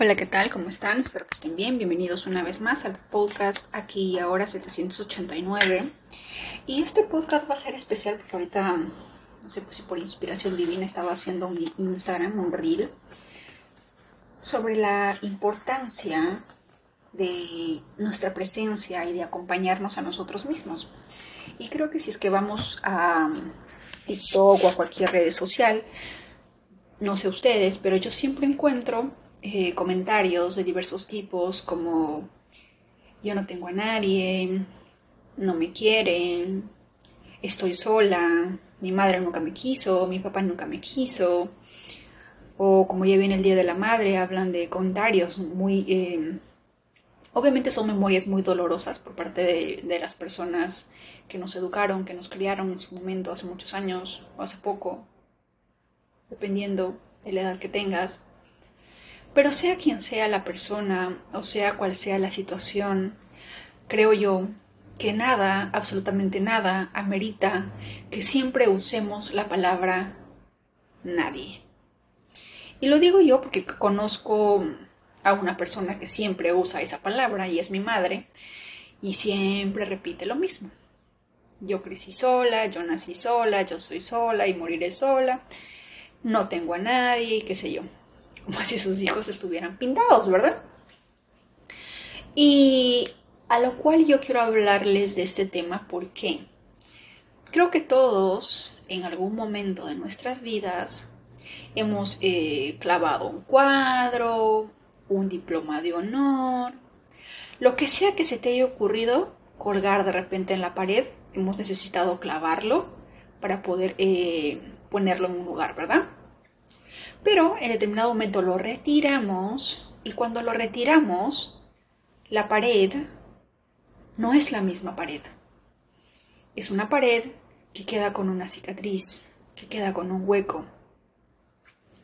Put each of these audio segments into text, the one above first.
Hola, ¿qué tal? ¿Cómo están? Espero que estén bien. Bienvenidos una vez más al podcast aquí y ahora 789. Y este podcast va a ser especial porque ahorita, no sé pues si por inspiración divina estaba haciendo un Instagram, un reel, sobre la importancia de nuestra presencia y de acompañarnos a nosotros mismos. Y creo que si es que vamos a TikTok o a cualquier red social, no sé ustedes, pero yo siempre encuentro eh, comentarios de diversos tipos como yo no tengo a nadie, no me quieren, estoy sola, mi madre nunca me quiso, mi papá nunca me quiso, o como ya viene el Día de la Madre, hablan de comentarios muy... Eh, obviamente son memorias muy dolorosas por parte de, de, las personas que nos educaron, que nos criaron en su momento, hace muchos años o hace poco, dependiendo de la edad que tengas. Pero sea quien sea la persona o sea cual sea la situación, creo yo que nada, absolutamente nada, amerita que siempre usemos la palabra nadie. Y lo digo yo porque conozco a una persona que siempre usa esa palabra y es mi madre y siempre repite lo mismo. Yo crecí sola, yo nací sola, yo soy sola y moriré sola, no tengo a nadie qué sé yo como si sus hijos estuvieran pintados, ¿verdad? Y a lo cual yo quiero hablarles de este tema porque creo que todos en algún momento de nuestras vidas hemos eh, clavado un cuadro, un diploma de honor, lo que sea que se te haya ocurrido colgar de repente en la pared, hemos necesitado clavarlo para poder eh, ponerlo en un lugar, ¿verdad? Pero en determinado momento lo retiramos y cuando lo retiramos, la pared no es la misma pared. Es una pared que queda con una cicatriz, que queda con un hueco.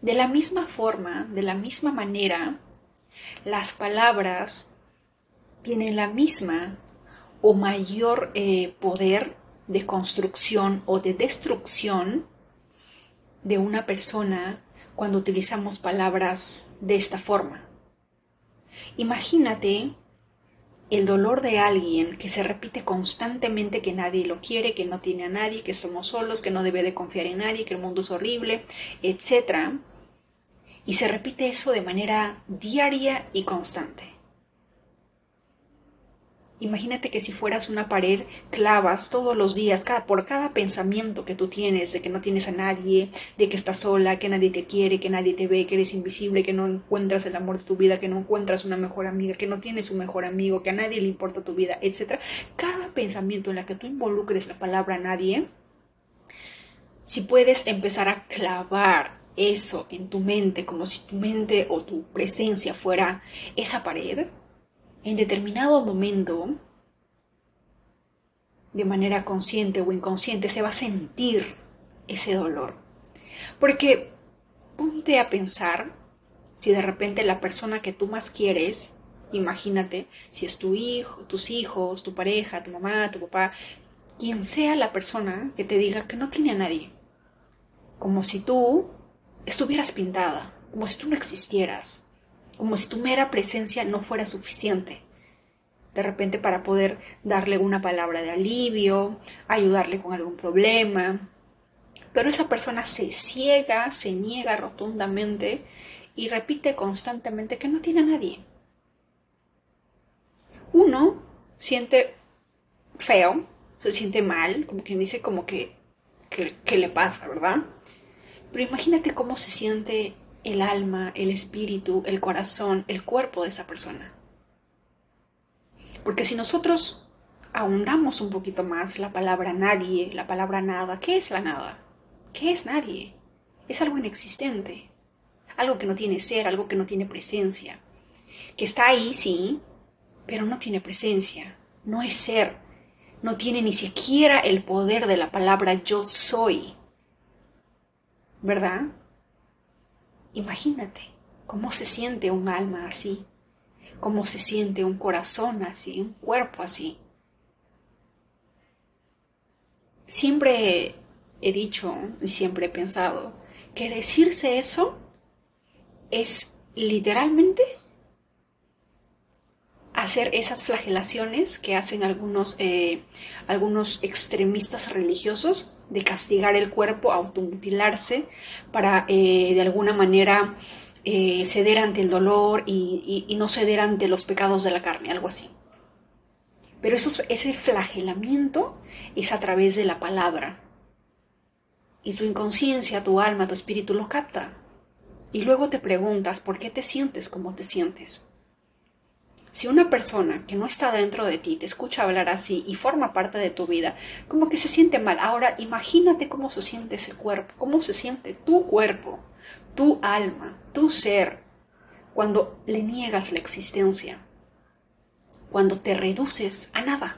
De la misma forma, de la misma manera, las palabras tienen la misma o mayor eh, poder de construcción o de destrucción de una persona cuando utilizamos palabras de esta forma. Imagínate el dolor de alguien que se repite constantemente que nadie lo quiere, que no tiene a nadie, que somos solos, que no debe de confiar en nadie, que el mundo es horrible, etc. Y se repite eso de manera diaria y constante. Imagínate que si fueras una pared, clavas todos los días, por cada pensamiento que tú tienes de que no tienes a nadie, de que estás sola, que nadie te quiere, que nadie te ve, que eres invisible, que no encuentras el amor de tu vida, que no encuentras una mejor amiga, que no tienes un mejor amigo, que a nadie le importa tu vida, etc. Cada pensamiento en la que tú involucres la palabra nadie, si puedes empezar a clavar eso en tu mente, como si tu mente o tu presencia fuera esa pared, en determinado momento, de manera consciente o inconsciente, se va a sentir ese dolor. Porque ponte a pensar si de repente la persona que tú más quieres, imagínate, si es tu hijo, tus hijos, tu pareja, tu mamá, tu papá, quien sea la persona que te diga que no tiene a nadie, como si tú estuvieras pintada, como si tú no existieras, como si tu mera presencia no fuera suficiente. De repente para poder darle una palabra de alivio, ayudarle con algún problema. Pero esa persona se ciega, se niega rotundamente y repite constantemente que no tiene a nadie. Uno siente feo, se siente mal, como quien dice como que, que, le pasa, ¿verdad? Pero imagínate cómo se siente el alma, el espíritu, el corazón, el cuerpo de esa persona. Porque si nosotros ahondamos un poquito más la palabra nadie, la palabra nada, ¿qué es la nada? ¿Qué es nadie? Es algo inexistente, algo que no tiene ser, algo que no tiene presencia, que está ahí, sí, pero no tiene presencia, no es ser, no tiene ni siquiera el poder de la palabra yo soy. ¿Verdad? Imagínate cómo se siente un alma así, cómo se siente un corazón así, un cuerpo así. Siempre he dicho y siempre he pensado que decirse eso es literalmente hacer esas flagelaciones que hacen algunos, eh, algunos extremistas religiosos de castigar el cuerpo, automutilarse para eh, de alguna manera eh, ceder ante el dolor y, no ceder ante los pecados de la carne, algo así. Pero eso, ese flagelamiento es a través de la palabra. Y tu inconsciencia, tu alma, tu espíritu lo capta. Y luego te preguntas por qué te sientes como te sientes. Si una persona que no está dentro de ti te escucha hablar así y forma parte de tu vida, como que se siente mal. Ahora imagínate cómo se siente ese cuerpo, cómo se siente tu cuerpo, tu alma, tu ser, cuando le niegas la existencia, cuando te reduces a nada,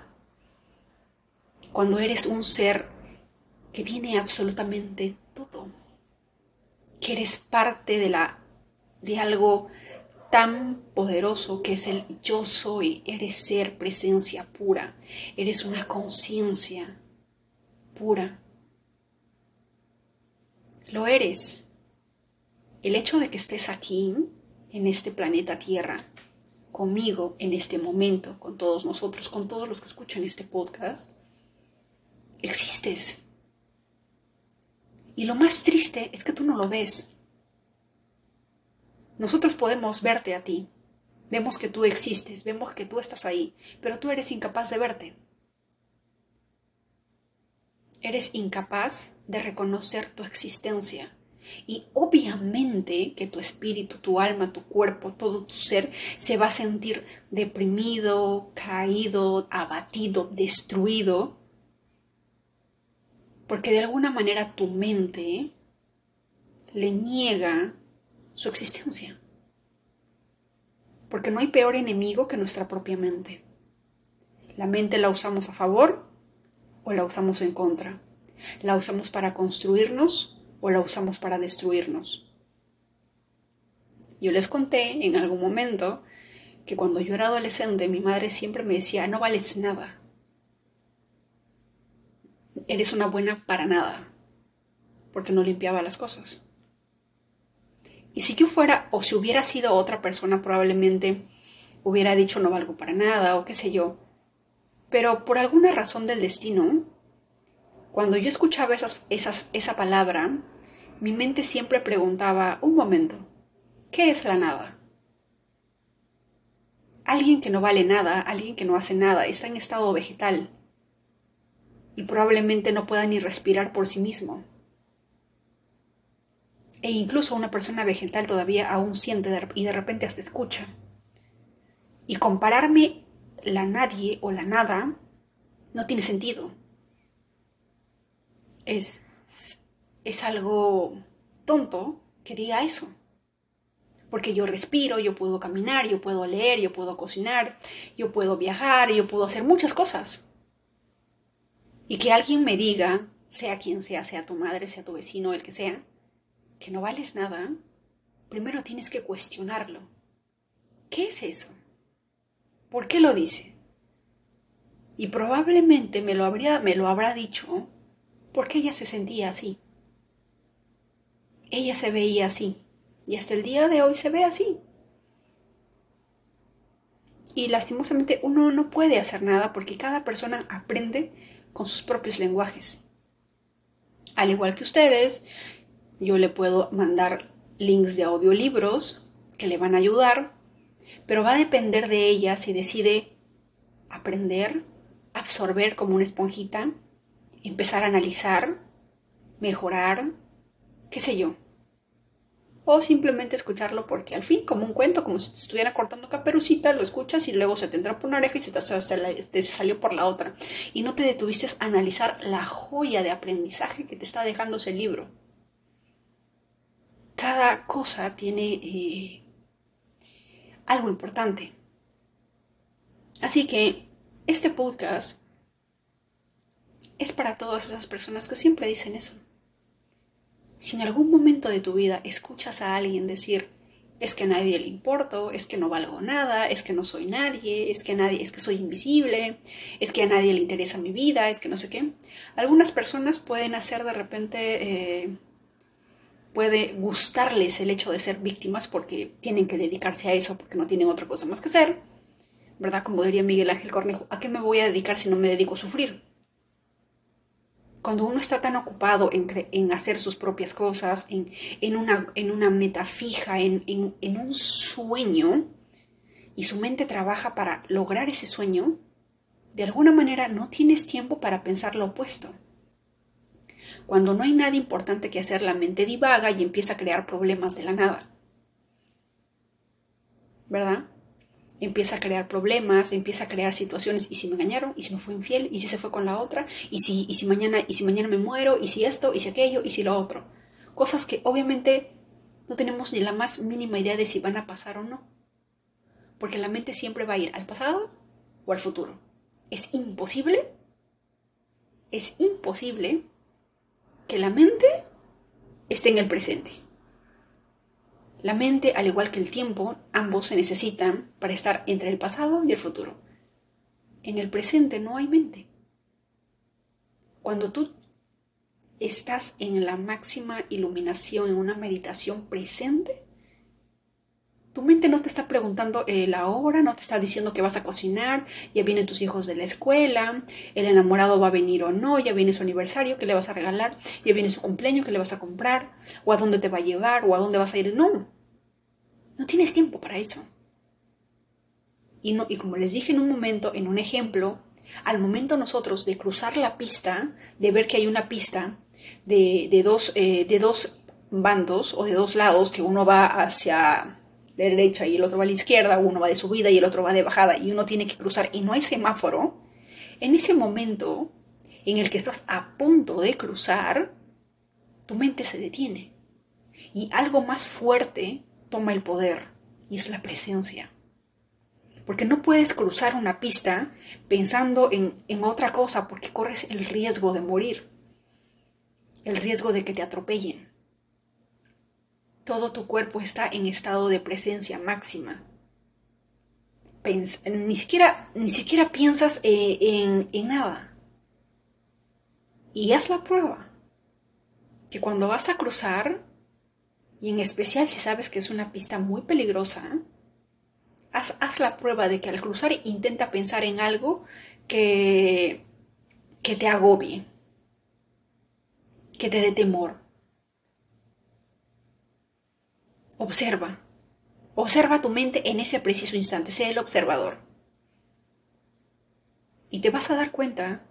cuando eres un ser que tiene absolutamente todo, que eres parte de la de algo tan poderoso que es el yo soy, eres ser, presencia pura, eres una conciencia pura. Lo eres. El hecho de que estés aquí, en este planeta Tierra, conmigo en este momento, con todos nosotros, con todos los que escuchan este podcast, existes. Y lo más triste es que tú no lo ves. Nosotros podemos verte a ti. Vemos que tú existes, vemos que tú estás ahí, pero tú eres incapaz de verte. Eres incapaz de reconocer tu existencia. Y obviamente que tu espíritu, tu alma, tu cuerpo, todo tu ser se va a sentir deprimido, caído, abatido, destruido, porque de alguna manera tu mente le niega su existencia. Porque no hay peor enemigo que nuestra propia mente. La mente la usamos a favor o la usamos en contra. La usamos para construirnos o la usamos para destruirnos. Yo les conté en algún momento que cuando yo era adolescente mi madre siempre me decía, no vales nada. Eres una buena para nada. Porque no limpiaba las cosas. Y si yo fuera, o si hubiera sido otra persona, probablemente hubiera dicho no valgo para nada, o qué sé yo. Pero por alguna razón del destino, cuando yo escuchaba esas, esas, esa palabra, mi mente siempre preguntaba, un momento, ¿qué es la nada? Alguien que no vale nada, alguien que no hace nada, está en estado vegetal y probablemente no pueda ni respirar por sí mismo e incluso una persona vegetal todavía aún siente y de repente hasta escucha. Y compararme la nadie o la nada no tiene sentido. Es, es algo tonto que diga eso. Porque yo respiro, yo puedo caminar, yo puedo leer, yo puedo cocinar, yo puedo viajar, yo puedo hacer muchas cosas. Y que alguien me diga, sea quien sea, sea tu madre, sea tu vecino, el que sea, que no vales nada, primero tienes que cuestionarlo. ¿Qué es eso? ¿Por qué lo dice? Y probablemente me lo, habría, me lo habrá dicho porque ella se sentía así. Ella se veía así. Y hasta el día de hoy se ve así. Y lastimosamente uno no puede hacer nada porque cada persona aprende con sus propios lenguajes. Al igual que ustedes, yo le puedo mandar links de audiolibros que le van a ayudar, pero va a depender de ella si decide aprender, absorber como una esponjita, empezar a analizar, mejorar, qué sé yo. O simplemente escucharlo porque al fin, como un cuento, como si te estuviera cortando caperucita, lo escuchas y luego se te entra por una oreja y se te, salió por la otra. Y no te detuviste a analizar la joya de aprendizaje que te está dejando ese libro cada cosa tiene eh, algo importante. Así que este podcast es para todas esas personas que siempre dicen eso. Si en algún momento de tu vida escuchas a alguien decir, es que a nadie le importo, es que no valgo nada, es que no soy nadie, es que nadie, es que soy invisible, es que a nadie le interesa mi vida, es que no sé qué. Algunas personas pueden hacer de repente eh, puede gustarles el hecho de ser víctimas porque tienen que dedicarse a eso, porque no tienen otra cosa más que hacer. ¿verdad? Como diría Miguel Ángel Cornejo, ¿a qué me voy a dedicar si no me dedico a sufrir? Cuando uno está tan ocupado en, hacer sus propias cosas, en, una, en una, meta fija, en, en un sueño, y su mente trabaja para lograr ese sueño, de alguna manera no tienes tiempo para pensar lo opuesto. Cuando no hay nada importante que hacer, la mente divaga y empieza a crear problemas de la nada. ¿Verdad? Empieza a crear problemas, empieza a crear situaciones. ¿Y si me engañaron? ¿Y si me fue infiel? ¿Y si se fue con la otra? ¿Y si, y si, mañana, y si mañana me muero? ¿Y si esto? ¿Y si aquello? ¿Y si lo otro? Cosas que obviamente no tenemos ni la más mínima idea de si van a pasar o no. Porque la mente siempre va a ir al pasado o al futuro. Es imposible, es imposible que la mente esté en el presente. La mente, al igual que el tiempo, ambos se necesitan para estar entre el pasado y el futuro. En el presente no hay mente. Cuando tú estás en la máxima iluminación, en una meditación presente, tu mente no te está preguntando eh, la hora, no te está diciendo que vas a cocinar, ya vienen tus hijos de la escuela, el enamorado va a venir o no, ya viene su aniversario, ¿qué le vas a regalar? Ya viene su cumpleaños, ¿qué le vas a comprar? ¿O a dónde te va a llevar? ¿O a dónde vas a ir? No, no tienes tiempo para eso. Y, no, y como les dije en un momento, en un ejemplo, al momento nosotros de cruzar la pista, de ver que hay una pista de, dos, eh, de dos bandos o de dos lados, que uno va hacia de derecha y el otro va a la izquierda, uno va de subida y el otro va de bajada y uno tiene que cruzar y no hay semáforo, en ese momento en el que estás a punto de cruzar, tu mente se detiene y algo más fuerte toma el poder y es la presencia. Porque no puedes cruzar una pista pensando en, en otra cosa porque corres el riesgo de morir, el riesgo de que te atropellen todo tu cuerpo está en estado de presencia máxima. ni, siquiera, ni siquiera piensas eh, en, en nada. Y haz la prueba. Que cuando vas a cruzar, y en especial si sabes que es una pista muy peligrosa, haz, haz, la prueba de que al cruzar intenta pensar en algo que, que te agobie, que te dé temor. Observa. Observa tu mente en ese preciso instante. Sé el observador. Y te vas a dar cuenta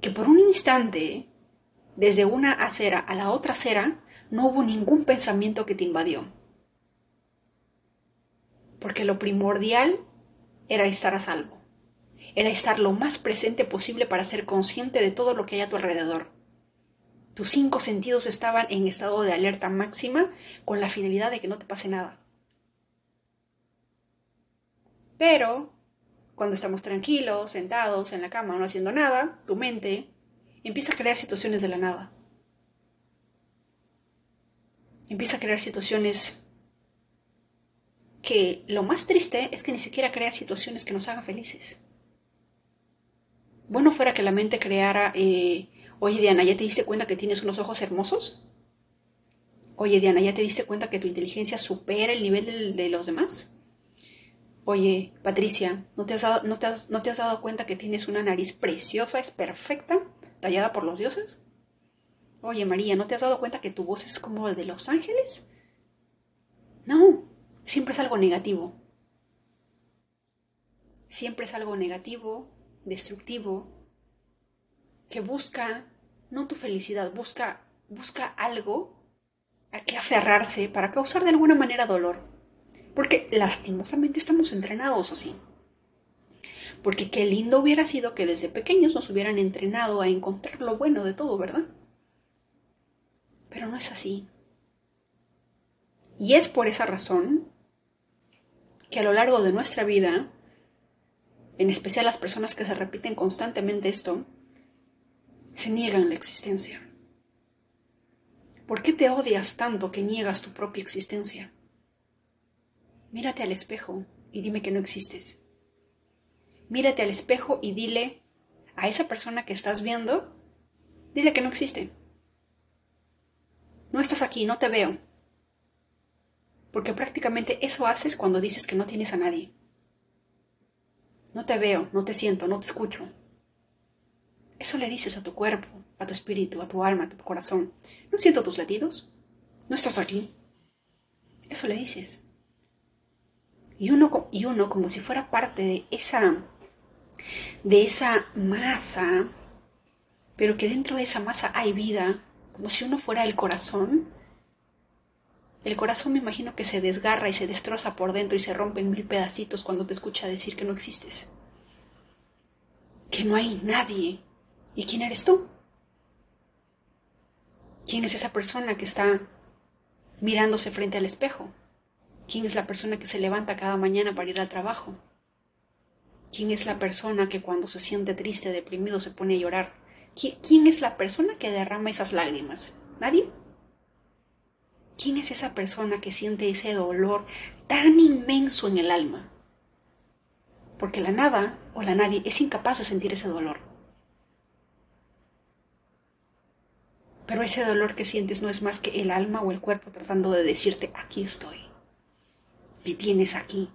que por un instante, desde una acera a la otra acera, no hubo ningún pensamiento que te invadió. Porque lo primordial era estar a salvo. Era estar lo más presente posible para ser consciente de todo lo que hay a tu alrededor. Tus cinco sentidos estaban en estado de alerta máxima con la finalidad de que no te pase nada. Pero, cuando estamos tranquilos, sentados en la cama, no haciendo nada, tu mente empieza a crear situaciones de la nada. Empieza a crear situaciones que lo más triste es que ni siquiera crea situaciones que nos hagan felices. Bueno fuera que la mente creara eh, Oye, Diana, ¿ya te diste cuenta que tienes unos ojos hermosos? Oye, Diana, ¿ya te diste cuenta que tu inteligencia supera el nivel de, los demás? Oye, Patricia, ¿no te, has dado, no, te has, ¿no te has dado cuenta que tienes una nariz preciosa, es perfecta, tallada por los dioses? Oye, María, ¿no te has dado cuenta que tu voz es como el de los ángeles? No, siempre es algo negativo. Siempre es algo negativo, destructivo, que busca no tu felicidad, busca, busca algo a que aferrarse para causar de alguna manera dolor. Porque lastimosamente estamos entrenados así. Porque qué lindo hubiera sido que desde pequeños nos hubieran entrenado a encontrar lo bueno de todo, ¿verdad? Pero no es así. Y es por esa razón que a lo largo de nuestra vida, en especial las personas que se repiten constantemente esto, se niegan la existencia. ¿Por qué te odias tanto que niegas tu propia existencia? Mírate al espejo y dime que no existes. Mírate al espejo y dile a esa persona que estás viendo, dile que no existe. No estás aquí, no te veo. Porque prácticamente eso haces cuando dices que no tienes a nadie. No te veo, no te siento, no te escucho. Eso le dices a tu cuerpo, a tu espíritu, a tu alma, a tu corazón. ¿No siento tus latidos? ¿No estás aquí? Eso le dices. Y uno, y uno como si fuera parte de esa, de esa masa, pero que dentro de esa masa hay vida, como si uno fuera el corazón. El corazón me imagino que se desgarra y se destroza por dentro y se rompe en mil pedacitos cuando te escucha decir que no existes. Que no hay nadie. ¿Y quién eres tú? ¿Quién es esa persona que está mirándose frente al espejo? ¿Quién es la persona que se levanta cada mañana para ir al trabajo? ¿Quién es la persona que cuando se siente triste, deprimido, se pone a llorar? ¿Quién es la persona que derrama esas lágrimas? ¿Nadie? ¿Quién es esa persona que siente ese dolor tan inmenso en el alma? Porque la nada o la nadie es incapaz de sentir ese dolor. Pero ese dolor que sientes no es más que el alma o el cuerpo tratando de decirte, aquí estoy. Me tienes aquí.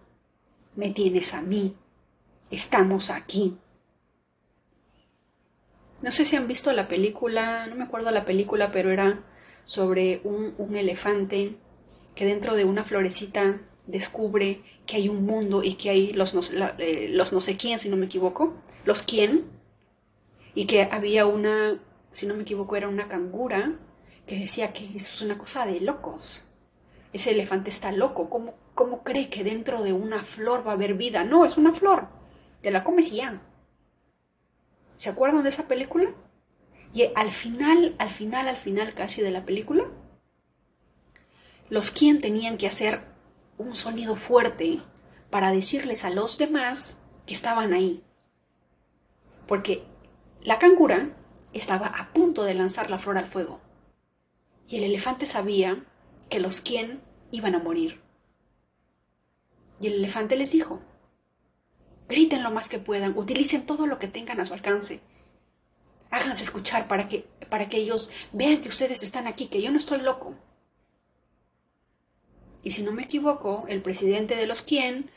Me tienes a mí. Estamos aquí. No sé si han visto la película, no me acuerdo la película, pero era sobre un, elefante que dentro de una florecita descubre que hay un mundo y que hay los no, eh, los no sé quién, si no me equivoco, los quién, y que había una, si no me equivoco, era una cangura que decía que eso es una cosa de locos. Ese elefante está loco, ¿cómo, cómo cree que dentro de una flor va a haber vida? No, es una flor, te la comes y ya. ¿Se acuerdan de esa película? Y al final, al final, al final casi de la película, los quien tenían que hacer un sonido fuerte para decirles a los demás que estaban ahí. Porque la cangura estaba a punto de lanzar la flor al fuego. Y el elefante sabía que los quien iban a morir. Y el elefante les dijo, griten lo más que puedan, utilicen todo lo que tengan a su alcance. Háganse escuchar para que, para que ellos vean que ustedes están aquí, que yo no estoy loco. Y si no me equivoco, el presidente de los quien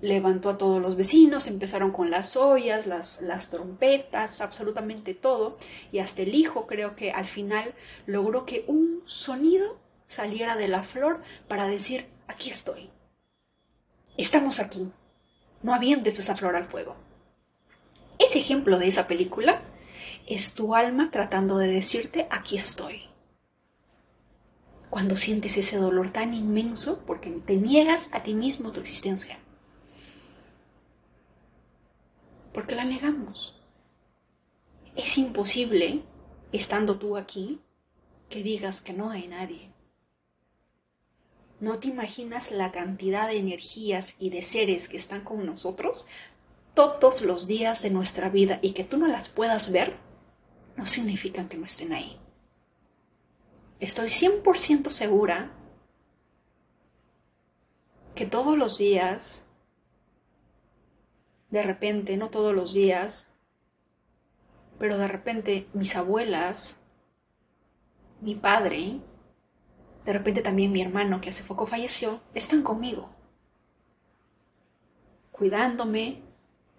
levantó a todos los vecinos, empezaron con las ollas, las, las trompetas, absolutamente todo, y hasta el hijo creo que al final logró que un sonido saliera de la flor para decir, aquí estoy, estamos aquí, no avientes esa flor al fuego. Ese ejemplo de esa película es tu alma tratando de decirte, aquí estoy. Cuando sientes ese dolor tan inmenso porque te niegas a ti mismo tu existencia. Porque la negamos. Es imposible, estando tú aquí, que digas que no hay nadie. ¿No te imaginas la cantidad de energías y de seres que están con nosotros todos los días de nuestra vida y que tú no las puedas ver? No significa que no estén ahí. Estoy 100% segura que todos los días, de repente, no todos los días, pero de repente mis abuelas, mi padre, de repente también mi hermano que hace poco falleció, están conmigo, cuidándome,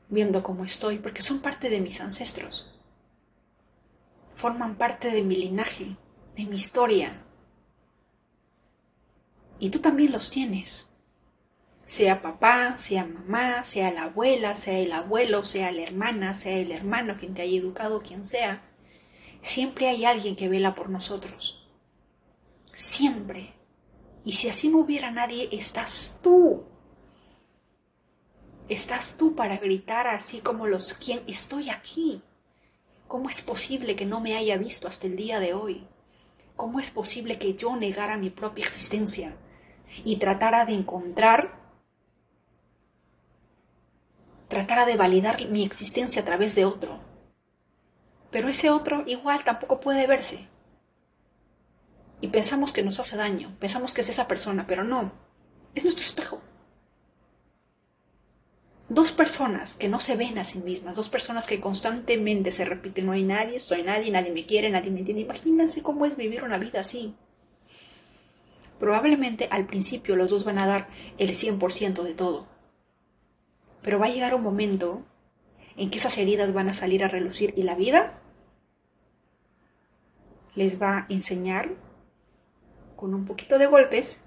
viendo cómo estoy, porque son parte de mis ancestros, forman parte de mi linaje, de mi historia. Y tú también los tienes. Sea papá, sea mamá, sea la abuela, sea el abuelo, sea la hermana, sea el hermano, quien te haya educado, quien sea. Siempre hay alguien que vela por nosotros siempre. Y si así no hubiera nadie, estás tú. Estás tú para gritar así como los quien estoy aquí. ¿Cómo es posible que no me haya visto hasta el día de hoy? ¿Cómo es posible que yo negara mi propia existencia y tratara de encontrar, tratara de validar mi existencia a través de otro? Pero ese otro igual tampoco puede verse y pensamos que nos hace daño, pensamos que es esa persona, pero no, es nuestro espejo. Dos personas que no se ven a sí mismas, dos personas que constantemente se repiten, no hay nadie, soy nadie, nadie me quiere, nadie me entiende. Imagínense cómo es vivir una vida así. Probablemente al principio los dos van a dar el 100% de todo. Pero va a llegar un momento en que esas heridas van a salir a relucir y la vida les va a enseñar con un poquito de golpes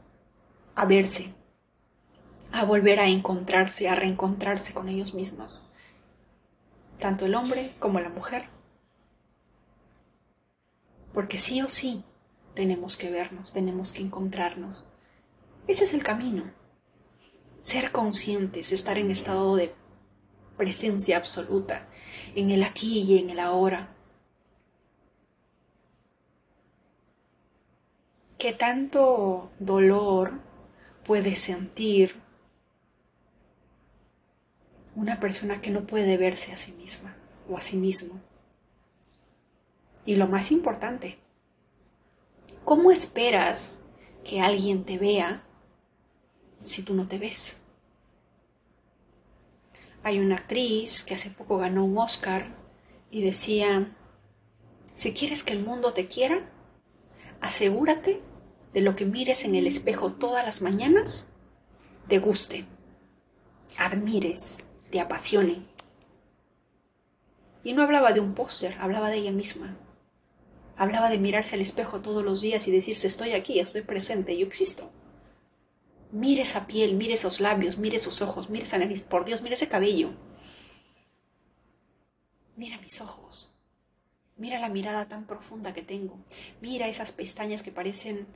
a verse, a volver a encontrarse, a reencontrarse con ellos mismos, tanto el hombre como la mujer. Porque sí o sí tenemos que vernos, tenemos que encontrarnos. Ese es el camino. Ser conscientes, estar en estado de presencia absoluta, en el aquí y en el ahora. ¿Qué tanto dolor puede sentir una persona que no puede verse a sí misma o a sí mismo? Y lo más importante, ¿cómo esperas que alguien te vea si tú no te ves? Hay una actriz que hace poco ganó un Oscar y decía, si quieres que el mundo te quiera, asegúrate de lo que mires en el espejo todas las mañanas, te guste, admires, te apasione. Y no hablaba de un póster, hablaba de ella misma. Hablaba de mirarse al espejo todos los días y decirse estoy aquí, estoy presente, yo existo. Mire esa piel, mire esos labios, mire esos ojos, mire esa nariz, por Dios, mire ese cabello. Mira mis ojos. Mira la mirada tan profunda que tengo. Mira esas pestañas que parecen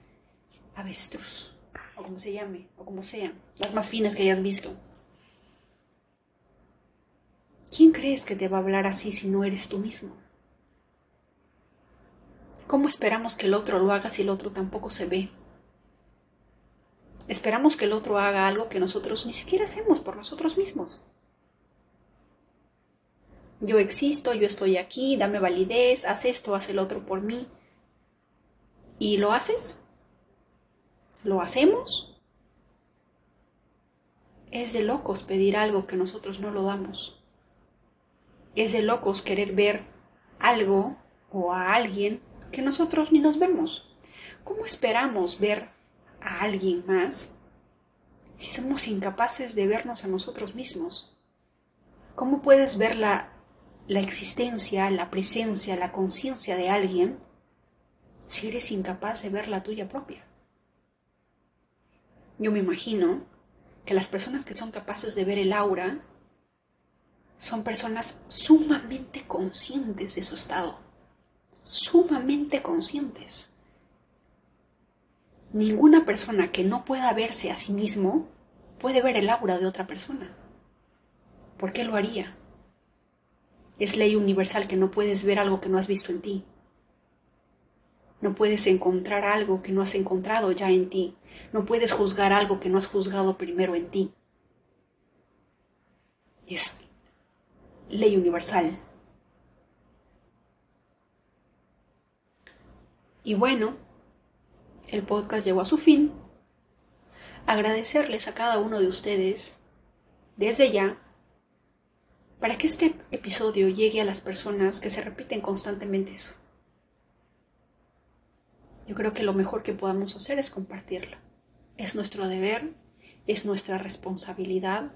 avestruz, o como se llame, o como sean, las más finas que hayas visto. ¿Quién crees que te va a hablar así si no eres tú mismo? ¿Cómo esperamos que el otro lo haga si el otro tampoco se ve? Esperamos que el otro haga algo que nosotros ni siquiera hacemos por nosotros mismos. Yo existo, yo estoy aquí, dame validez, haz esto, haz el otro por mí. ¿Y lo haces? ¿Lo hacemos? Es de locos pedir algo que nosotros no lo damos. Es de locos querer ver algo o a alguien que nosotros ni nos vemos. ¿Cómo esperamos ver a alguien más si somos incapaces de vernos a nosotros mismos? ¿Cómo puedes ver la, la existencia, la presencia, la conciencia de alguien si eres incapaz de ver la tuya propia? Yo me imagino que las personas que son capaces de ver el aura son personas sumamente conscientes de su estado sumamente conscientes. Ninguna persona que no pueda verse a sí mismo puede ver el aura de otra persona. ¿Por qué lo haría? Es ley universal que no puedes ver algo que no has visto en ti. No puedes encontrar algo que no has encontrado ya en ti. No puedes juzgar algo que no has juzgado primero en ti. Es ley universal. Y bueno, el podcast llegó a su fin. Agradecerles a cada uno de ustedes desde ya para que este episodio llegue a las personas que se repiten constantemente eso. Yo creo que lo mejor que podamos hacer es compartirlo. Es nuestro deber, es nuestra responsabilidad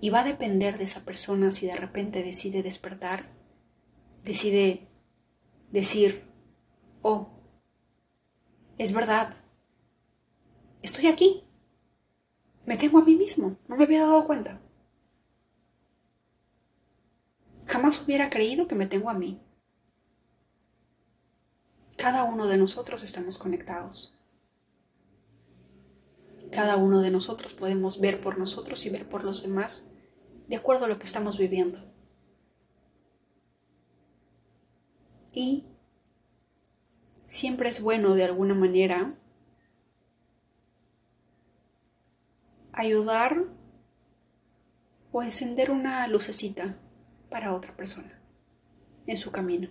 y va a depender de esa persona si de repente decide despertar, decide decir, oh, es verdad, estoy aquí, me tengo a mí mismo, no me había dado cuenta. Jamás hubiera creído que me tengo a mí. Cada uno de nosotros estamos conectados. Cada uno de nosotros podemos ver por nosotros y ver por los demás de acuerdo a lo que estamos viviendo. Y siempre es bueno de alguna manera ayudar o encender una lucecita para otra persona en su camino.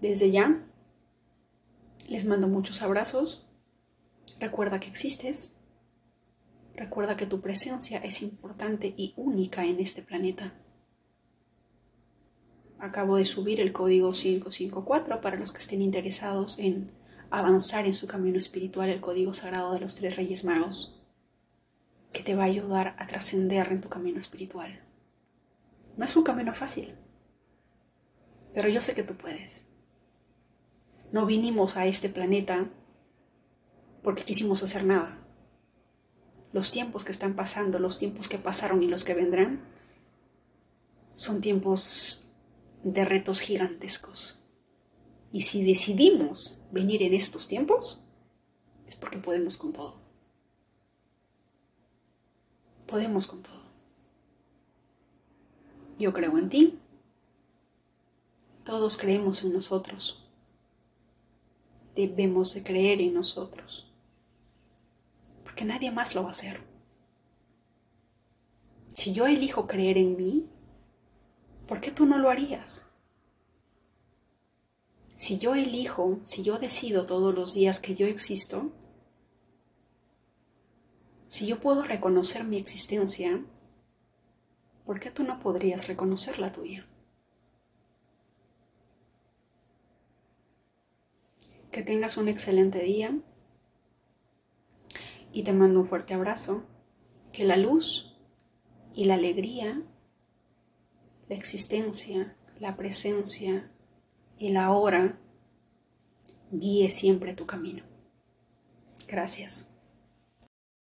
Desde ya, les mando muchos abrazos. Recuerda que existes. Recuerda que tu presencia es importante y única en este planeta. Acabo de subir el código 554 para los que estén interesados en avanzar en su camino espiritual, el código sagrado de los tres reyes magos. que te va a ayudar a trascender en tu camino espiritual. No es un camino fácil, pero yo sé que tú puedes. No vinimos a este planeta porque quisimos hacer nada. Los tiempos que están pasando, los tiempos que pasaron y los que vendrán, son tiempos de retos gigantescos. Y si decidimos venir en estos tiempos, es porque podemos con todo. Podemos con todo. Yo creo en ti. Todos creemos en nosotros. Debemos de creer en nosotros. Porque nadie más lo va a hacer. Si yo elijo creer en mí, ¿por qué tú no lo harías? Si yo elijo, si yo decido todos los días que yo existo, si yo puedo reconocer mi existencia, ¿por qué tú no podrías reconocer la tuya? Que tengas un excelente día y te mando un fuerte abrazo. Que la luz y la alegría, la existencia, la presencia y la hora guíe siempre tu camino. Gracias.